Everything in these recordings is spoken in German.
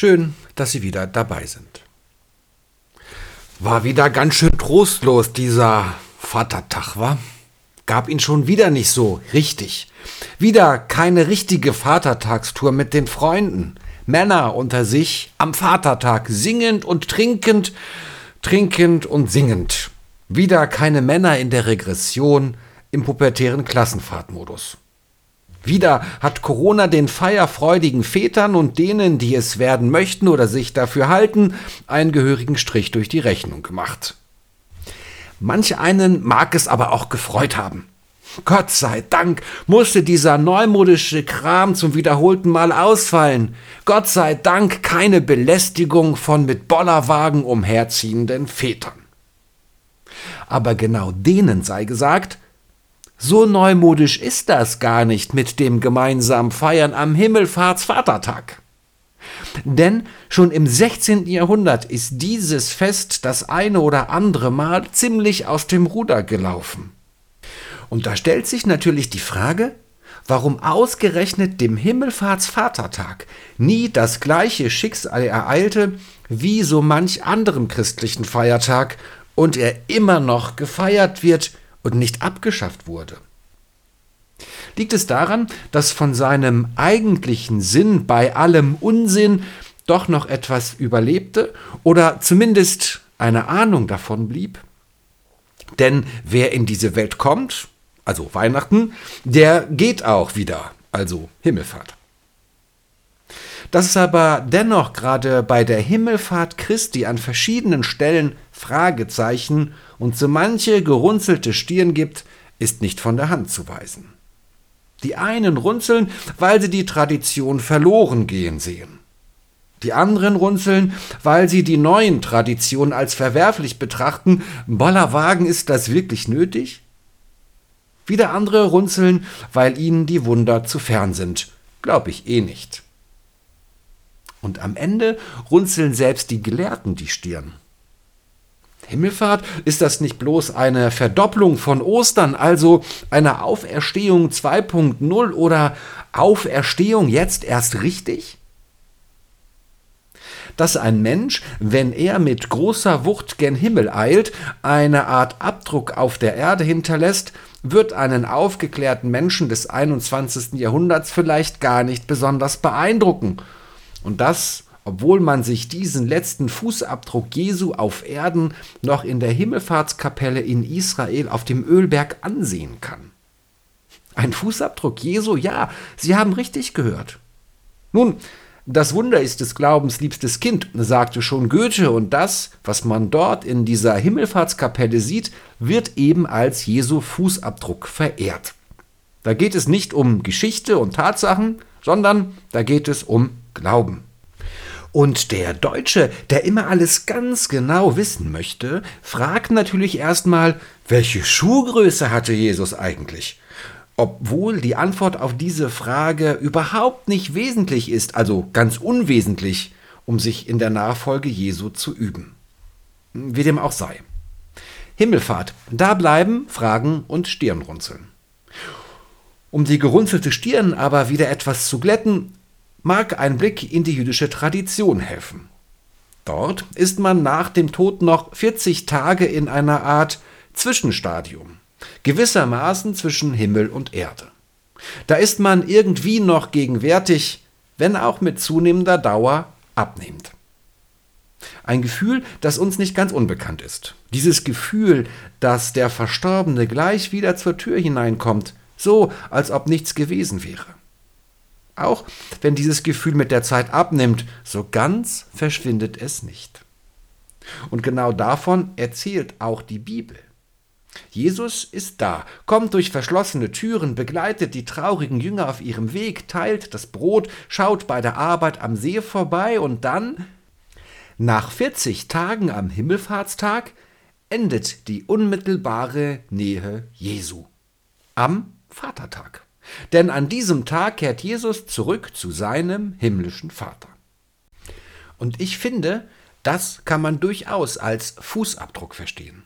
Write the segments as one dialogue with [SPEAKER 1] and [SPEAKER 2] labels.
[SPEAKER 1] Schön, dass Sie wieder dabei sind. War wieder ganz schön trostlos dieser Vatertag, war? Gab ihn schon wieder nicht so richtig. Wieder keine richtige Vatertagstour mit den Freunden. Männer unter sich am Vatertag singend und trinkend, trinkend und singend. Wieder keine Männer in der Regression im pubertären Klassenfahrtmodus. Wieder hat Corona den feierfreudigen Vätern und denen, die es werden möchten oder sich dafür halten, einen gehörigen Strich durch die Rechnung gemacht. Manch einen mag es aber auch gefreut haben. Gott sei Dank musste dieser neumodische Kram zum wiederholten Mal ausfallen. Gott sei Dank keine Belästigung von mit Bollerwagen umherziehenden Vätern. Aber genau denen sei gesagt, so neumodisch ist das gar nicht mit dem gemeinsamen Feiern am Himmelfahrtsvatertag. Denn schon im 16. Jahrhundert ist dieses Fest das eine oder andere Mal ziemlich aus dem Ruder gelaufen. Und da stellt sich natürlich die Frage, warum ausgerechnet dem Himmelfahrtsvatertag nie das gleiche Schicksal ereilte wie so manch anderem christlichen Feiertag und er immer noch gefeiert wird und nicht abgeschafft wurde? Liegt es daran, dass von seinem eigentlichen Sinn bei allem Unsinn doch noch etwas überlebte oder zumindest eine Ahnung davon blieb? Denn wer in diese Welt kommt, also Weihnachten, der geht auch wieder, also Himmelfahrt. Dass es aber dennoch gerade bei der Himmelfahrt Christi an verschiedenen Stellen Fragezeichen und so manche gerunzelte Stirn gibt, ist nicht von der Hand zu weisen. Die einen runzeln, weil sie die Tradition verloren gehen sehen. Die anderen runzeln, weil sie die neuen Traditionen als verwerflich betrachten. Bollerwagen, ist das wirklich nötig? Wieder andere runzeln, weil ihnen die Wunder zu fern sind. Glaub ich eh nicht. Und am Ende runzeln selbst die Gelehrten die Stirn. Himmelfahrt, ist das nicht bloß eine Verdopplung von Ostern, also eine Auferstehung 2.0 oder Auferstehung jetzt erst richtig? Dass ein Mensch, wenn er mit großer Wucht gen Himmel eilt, eine Art Abdruck auf der Erde hinterlässt, wird einen aufgeklärten Menschen des 21. Jahrhunderts vielleicht gar nicht besonders beeindrucken. Und das obwohl man sich diesen letzten Fußabdruck Jesu auf Erden noch in der Himmelfahrtskapelle in Israel auf dem Ölberg ansehen kann. Ein Fußabdruck Jesu, ja, Sie haben richtig gehört. Nun, das Wunder ist des Glaubens liebstes Kind, sagte schon Goethe, und das, was man dort in dieser Himmelfahrtskapelle sieht, wird eben als Jesu Fußabdruck verehrt. Da geht es nicht um Geschichte und Tatsachen, sondern da geht es um Glauben. Und der Deutsche, der immer alles ganz genau wissen möchte, fragt natürlich erstmal, welche Schuhgröße hatte Jesus eigentlich? Obwohl die Antwort auf diese Frage überhaupt nicht wesentlich ist, also ganz unwesentlich, um sich in der Nachfolge Jesu zu üben. Wie dem auch sei. Himmelfahrt, da bleiben Fragen und Stirnrunzeln. Um die gerunzelte Stirn aber wieder etwas zu glätten, mag ein Blick in die jüdische Tradition helfen. Dort ist man nach dem Tod noch 40 Tage in einer Art Zwischenstadium, gewissermaßen zwischen Himmel und Erde. Da ist man irgendwie noch gegenwärtig, wenn auch mit zunehmender Dauer abnehmend. Ein Gefühl, das uns nicht ganz unbekannt ist. Dieses Gefühl, dass der Verstorbene gleich wieder zur Tür hineinkommt, so als ob nichts gewesen wäre. Auch wenn dieses Gefühl mit der Zeit abnimmt, so ganz verschwindet es nicht. Und genau davon erzählt auch die Bibel. Jesus ist da, kommt durch verschlossene Türen, begleitet die traurigen Jünger auf ihrem Weg, teilt das Brot, schaut bei der Arbeit am See vorbei und dann, nach 40 Tagen am Himmelfahrtstag, endet die unmittelbare Nähe Jesu. Am Vatertag. Denn an diesem Tag kehrt Jesus zurück zu seinem himmlischen Vater. Und ich finde, das kann man durchaus als Fußabdruck verstehen.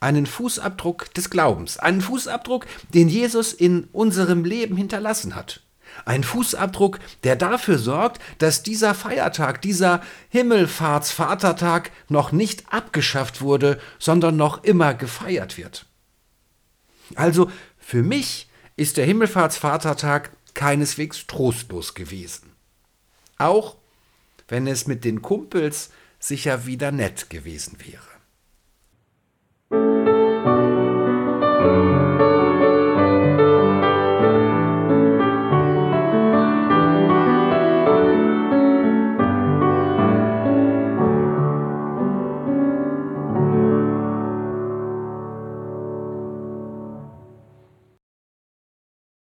[SPEAKER 1] Einen Fußabdruck des Glaubens, einen Fußabdruck, den Jesus in unserem Leben hinterlassen hat. Ein Fußabdruck, der dafür sorgt, dass dieser Feiertag, dieser Himmelfahrtsvatertag noch nicht abgeschafft wurde, sondern noch immer gefeiert wird. Also für mich ist der Himmelfahrtsvatertag keineswegs trostlos gewesen. Auch wenn es mit den Kumpels sicher wieder nett gewesen wäre.